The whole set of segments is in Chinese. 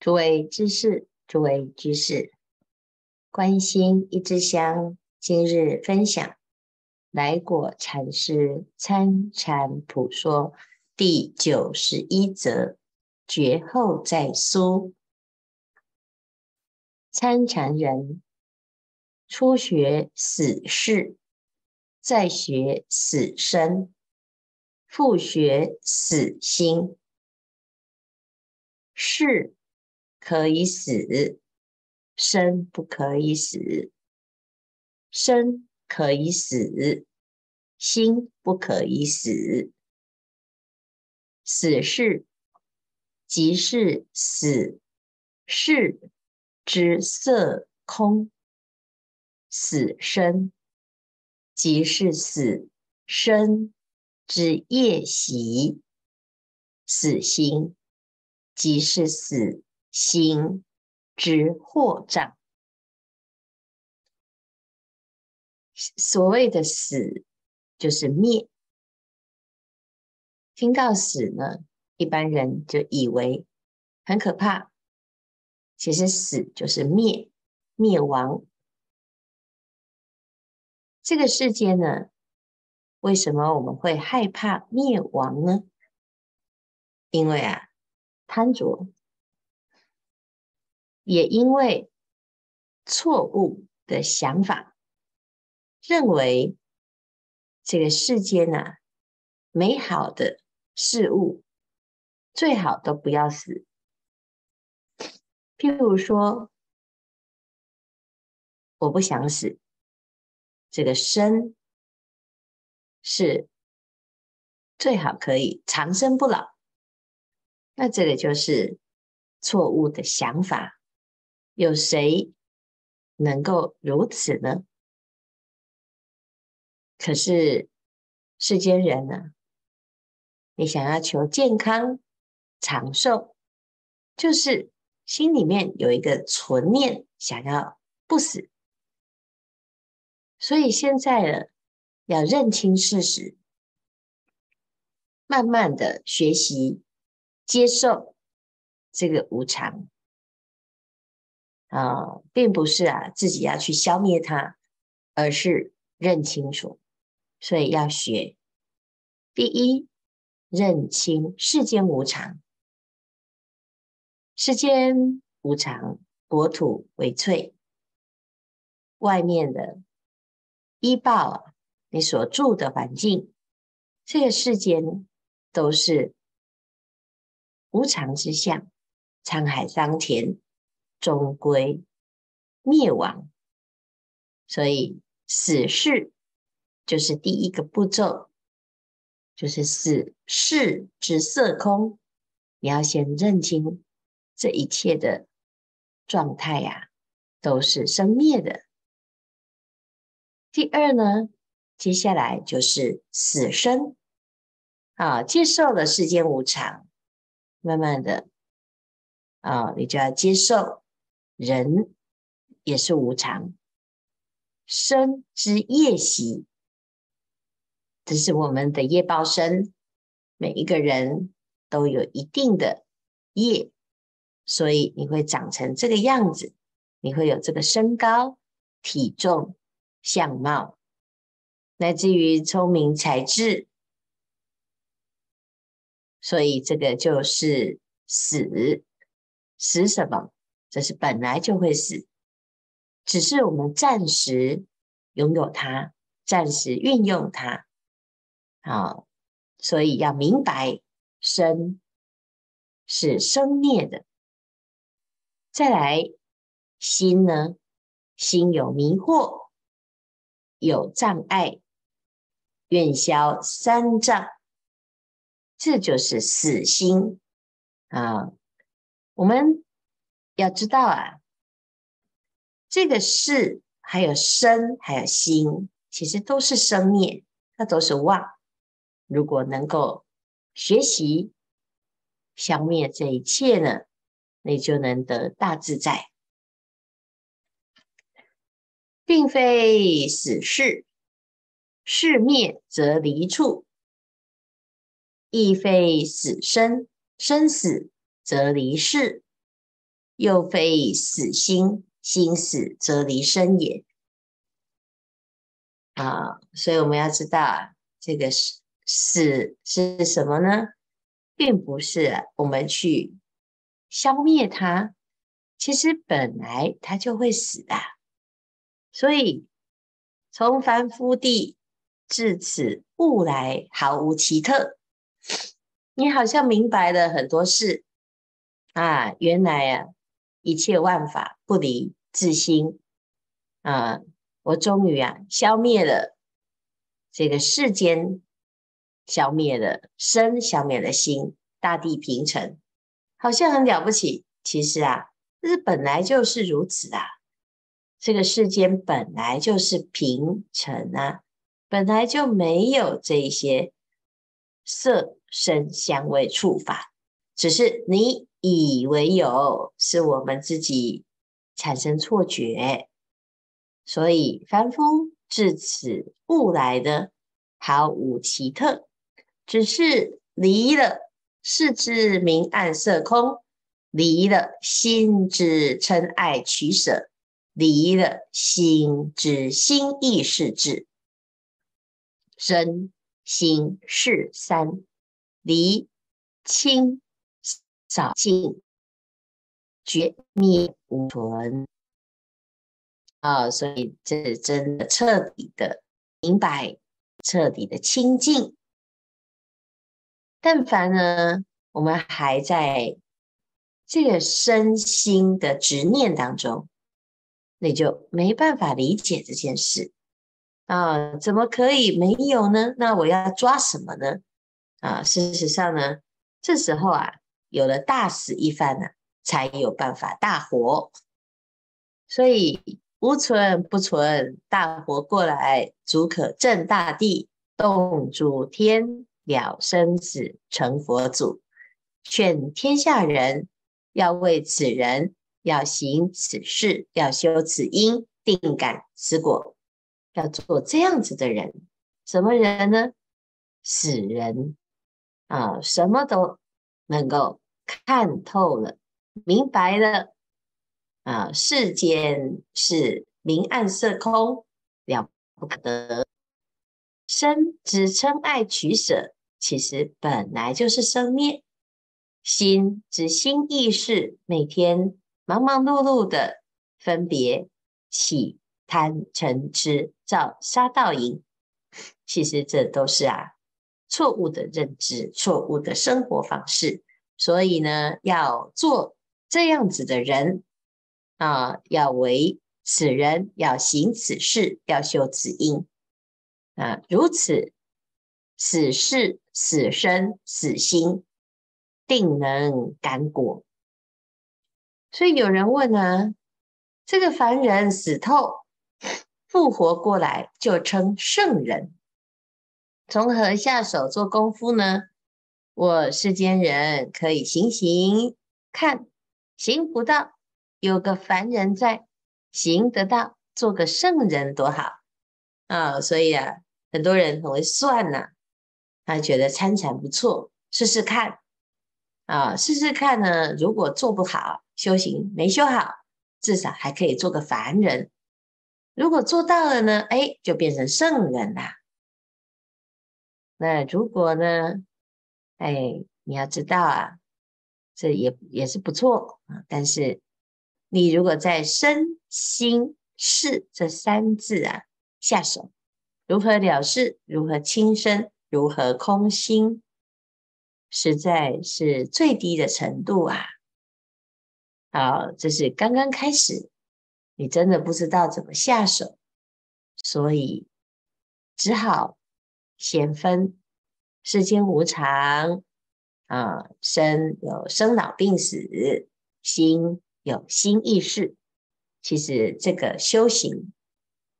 诸位知识，诸位居士，观心一枝香，今日分享来果禅师参禅普说第九十一则，绝后再苏。参禅人初学死事，再学死生，复学死心。是可以死，生不可以死；生可以死，心不可以死。死是即是死。是之色空，死生即是死生之业习，死心即是死。心之惑障。所谓的死，就是灭。听到死呢，一般人就以为很可怕。其实死就是灭，灭亡。这个世界呢，为什么我们会害怕灭亡呢？因为啊，贪着，也因为错误的想法，认为这个世间啊，美好的事物最好都不要死。譬如说，我不想死，这个生是最好可以长生不老，那这个就是错误的想法。有谁能够如此呢？可是世间人呢？你想要求健康长寿，就是。心里面有一个存念，想要不死，所以现在呢，要认清事实，慢慢的学习接受这个无常啊，并不是啊自己要去消灭它，而是认清楚，所以要学。第一，认清世间无常。世间无常，国土为脆。外面的依报，你所住的环境，这个世间都是无常之相，沧海桑田，终归灭亡。所以死事就是第一个步骤，就是死事之色空，你要先认清。这一切的状态呀、啊，都是生灭的。第二呢，接下来就是死生啊，接受了世间无常，慢慢的啊，你就要接受人也是无常，生之业习，这是我们的业报身，每一个人都有一定的业。所以你会长成这个样子，你会有这个身高、体重、相貌，乃至于聪明才智。所以这个就是死，死什么？这是本来就会死，只是我们暂时拥有它，暂时运用它。好，所以要明白，生是生灭的。再来，心呢？心有迷惑，有障碍，愿消三障，这就是死心啊！我们要知道啊，这个事还有生，还有心，其实都是生灭，那都是妄。如果能够学习消灭这一切呢？你就能得大自在，并非死事，事灭则离处；亦非死生，生死则离世。又非死心，心死则离身也。啊，所以我们要知道啊，这个死是什么呢？并不是我们去消灭它，其实本来它就会死的。所以从凡夫地至此物来，毫无奇特。你好像明白了很多事啊，原来啊，一切万法不离自心啊。我终于啊，消灭了这个世间，消灭了身，消灭了心，大地平成，好像很了不起。其实啊，这本来就是如此啊。这个世间本来就是平成啊，本来就没有这些色、声、香、味、触、法，只是你以为有，是我们自己产生错觉。所以凡夫至此物来的毫无奇特，只是离了识之明暗色空，离了心之嗔爱取舍，离了心之心意识智，身心是三离清扫净绝灭无存。啊、所以这是真的彻底的明白，彻底的清净。但凡呢，我们还在这个身心的执念当中，那就没办法理解这件事啊！怎么可以没有呢？那我要抓什么呢？啊，事实上呢，这时候啊，有了大死一番呢、才有办法大活。所以。无存不存，大活过来，足可震大地，动诸天，了生死，成佛祖。劝天下人要为此人，要行此事，要修此因，定感此果，要做这样子的人。什么人呢？死人啊，什么都能够看透了，明白了。啊，世间是明暗色空，了不得。身之嗔爱取舍，其实本来就是生灭。心之心意识，每天忙忙碌碌的分别起贪嗔痴，造杀盗淫，其实这都是啊错误的认知，错误的生活方式。所以呢，要做这样子的人。啊，要为此人，要行此事，要修此因啊，如此死事、死生、死心，定能感果。所以有人问呢，这个凡人死透复活过来，就称圣人，从何下手做功夫呢？我世间人可以行行看，行不到。有个凡人在行得到，做个圣人多好啊！所以啊，很多人很会算呐、啊，他觉得参禅不错，试试看啊，试试看呢。如果做不好，修行没修好，至少还可以做个凡人。如果做到了呢，哎，就变成圣人啦。那如果呢，哎，你要知道啊，这也也是不错啊，但是。你如果在身心事这三字啊下手，如何了事？如何轻身？如何空心？实在是最低的程度啊！好，这是刚刚开始，你真的不知道怎么下手，所以只好先分世间无常啊，身有生老病死，心。有心意识，其实这个修行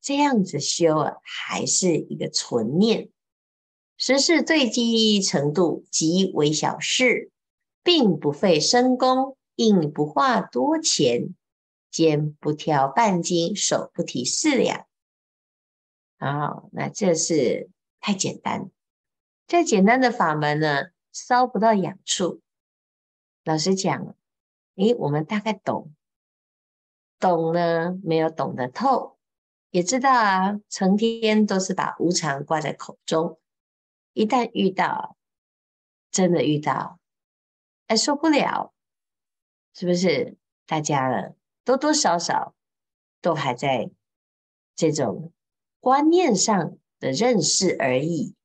这样子修啊，还是一个存念。实事最低程度，极为小事，并不费深功，应不花多钱，肩不挑半斤，手不提四两。哦，那这是太简单，再简单的法门呢，烧不到痒处。老实讲。诶，我们大概懂，懂呢没有懂得透，也知道啊，成天都是把无常挂在口中，一旦遇到，真的遇到，哎，受不了，是不是？大家呢，多多少少都还在这种观念上的认识而已，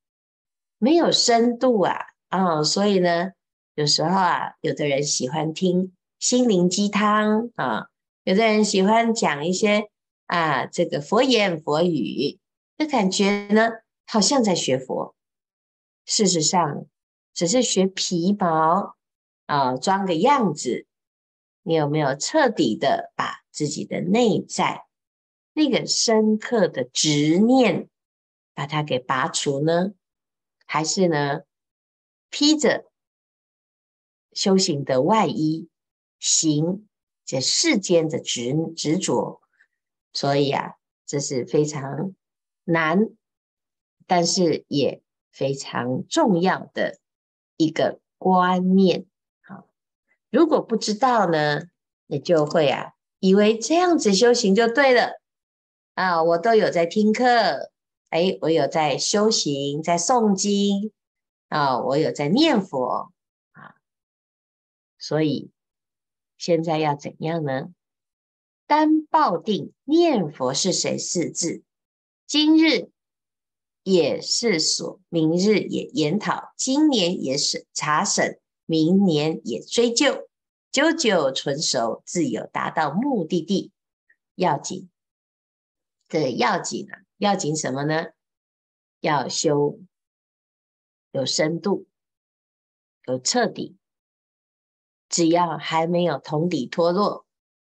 没有深度啊啊、哦！所以呢，有时候啊，有的人喜欢听心灵鸡汤啊，有的人喜欢讲一些啊这个佛言佛语，这感觉呢，好像在学佛，事实上只是学皮毛啊，装个样子。你有没有彻底的把自己的内在那个深刻的执念，把它给拔除呢？还是呢，披着修行的外衣，行这世间的执执着？所以啊，这是非常难，但是也非常重要的一个观念。好如果不知道呢，你就会啊，以为这样子修行就对了啊。我都有在听课，哎，我有在修行，在诵经啊，我有在念佛啊。所以现在要怎样呢？单抱定念佛是谁四字，今日也是所，明日也研讨，今年也是查审。明年也追究，久久纯熟，自有达到目的地。要紧，这要紧啊！要紧什么呢？要修有深度，有彻底。只要还没有同底脱落，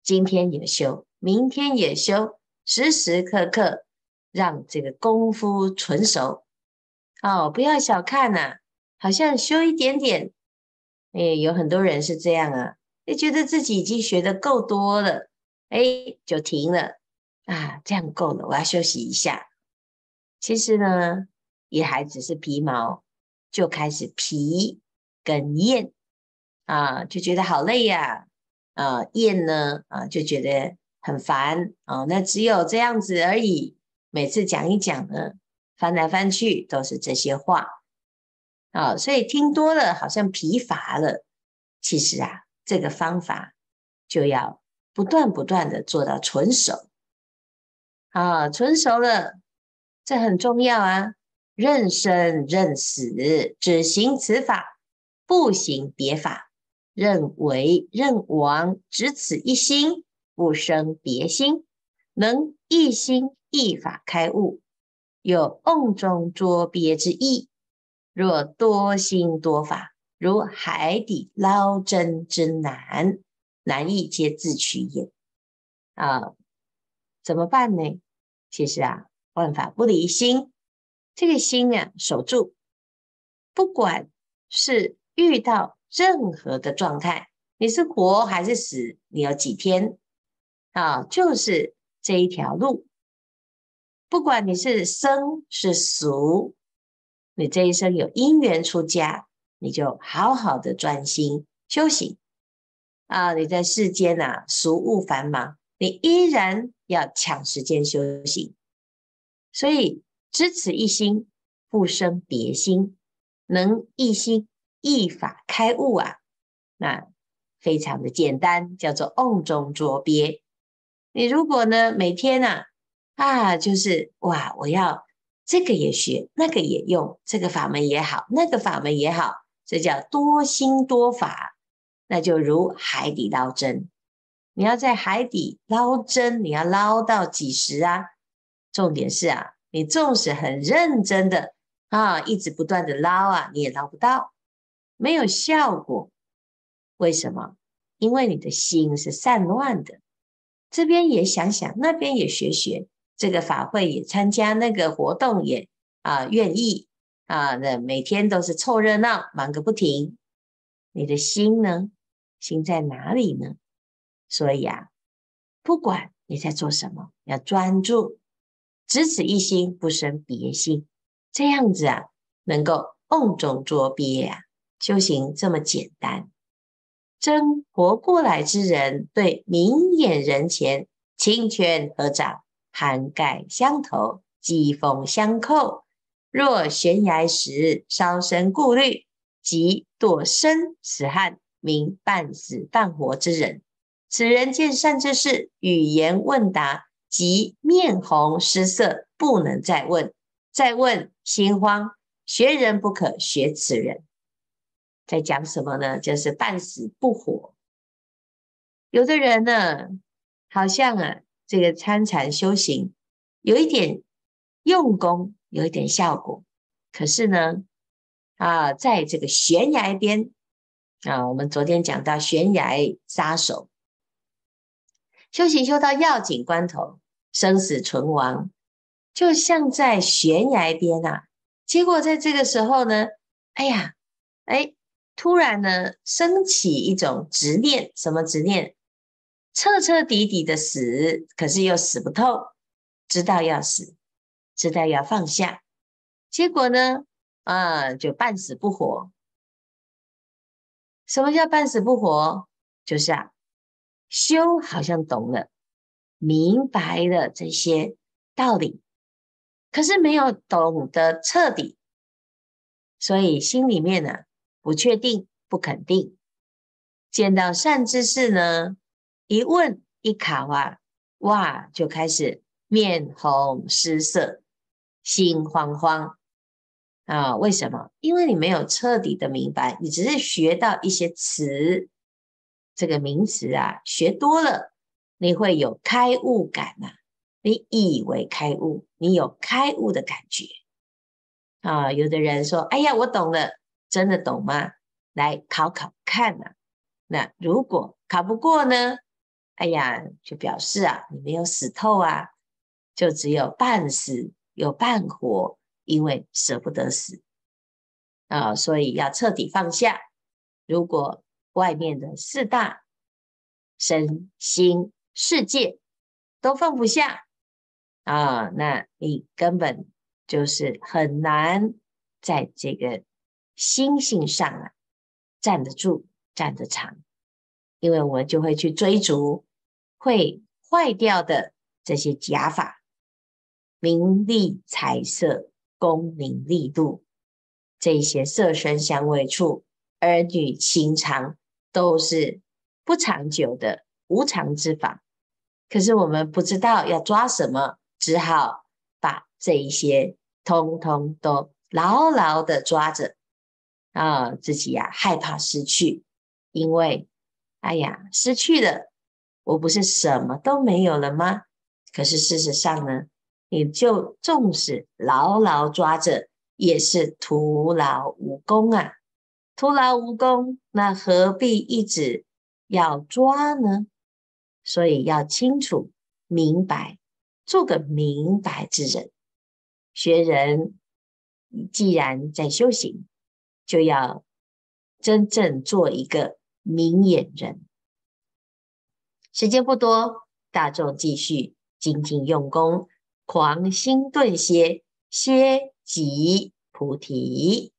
今天也修，明天也修，时时刻刻让这个功夫纯熟。哦，不要小看呐、好像修一点点。哎，有很多人是这样啊，你觉得自己已经学得够多了，哎，就停了啊，这样够了，我要休息一下。其实呢，也还只是皮毛，就开始疲跟厌啊，就觉得好累呀，啊，厌呢啊，就觉得很烦啊，那只有这样子而已。每次讲一讲呢，翻来翻去都是这些话。啊，所以听多了好像疲乏了。其实啊，这个方法就要不断不断的做到纯熟。啊，纯熟了，这很重要啊。认生认死，只行此法，不行别法；认为认亡，只此一心，不生别心。能一心一法开悟，有瓮中捉鳖之意。若多心多法，如海底捞针之难，难易皆自取也。啊，怎么办呢？其实啊，万法不离心，这个心啊，守住，不管是遇到任何的状态，你是活还是死，你有几天啊？就是这一条路，不管你是生是俗。你这一生有因缘出家，你就好好的专心修行啊！你在世间呐，俗务繁忙，你依然要抢时间修行。所以，知此一心，不生别心，能一心一法开悟啊！那非常的简单，叫做瓮中捉鳖。你如果呢，每天呐啊，啊，就是哇，我要。这个也学，那个也用，这个法门也好，那个法门也好，这叫多心多法，那就如海底捞针。你要在海底捞针，你要捞到几时啊？重点是啊，你纵使很认真的啊，一直不断的捞啊，你也捞不到，没有效果。为什么？因为你的心是散乱的，这边也想想，那边也学学。这个法会也参加，那个活动也啊愿意啊，那每天都是凑热闹，忙个不停。你的心呢？心在哪里呢？所以啊，不管你在做什么，要专注，只此一心，不生别心，这样子啊，能够瓮中捉鳖啊。修行这么简单，真活过来之人，对明眼人前，清泉合掌，涵盖相投，机锋相扣。若悬崖时稍生顾虑，即堕生死汉，名半死半活之人。此人见善知识，语言问答，即面红失色，不能再问。再问心慌，学人不可学此人。在讲什么呢？就是半死不活。有的人呢，好像啊，这个参禅修行有一点用功，有一点效果，可是呢，啊，在这个悬崖边啊，我们昨天讲到悬崖杀手，修行修到要紧关头，生死存亡。就像在悬崖边啊，结果在这个时候呢，哎呀，哎，突然呢，升起一种执念，什么执念？彻彻底底的死，可是又死不透，知道要死，知道要放下，结果呢，啊，就半死不活。什么叫半死不活？就是啊，修好像懂了，明白了这些道理。可是没有懂得彻底，所以心里面呢，不确定、不肯定。见到善知识呢，一问一考啊，哇，就开始面红失色，心慌慌啊！为什么？因为你没有彻底的明白，你只是学到一些词，这个名词啊，学多了，你会有开悟感呐、啊。你以为开悟，你有开悟的感觉啊？有的人说：“哎呀，我懂了，真的懂吗？”来考考看呐。那如果考不过呢？哎呀，就表示啊，你没有死透啊，就只有半死有半活，因为舍不得死啊，所以要彻底放下。如果外面的四大身心世界都放不下。啊，那你根本就是很难在这个心性上啊站得住、站得长，因为我们就会去追逐会坏掉的这些假法，名利财色、功名利禄，这些色身香味触、儿女情长，都是不长久的无常之法。可是我们不知道要抓什么。只好把这一些通通都牢牢的抓着啊，自己呀害怕失去，因为哎呀失去了，我不是什么都没有了吗？可是事实上呢，你就纵使牢牢抓着，也是徒劳无功啊！徒劳无功，那何必一直要抓呢？所以要清楚明白。做个明白之人，学人既然在修行，就要真正做一个明眼人。时间不多，大众继续精进用功，狂心顿歇，歇即菩提。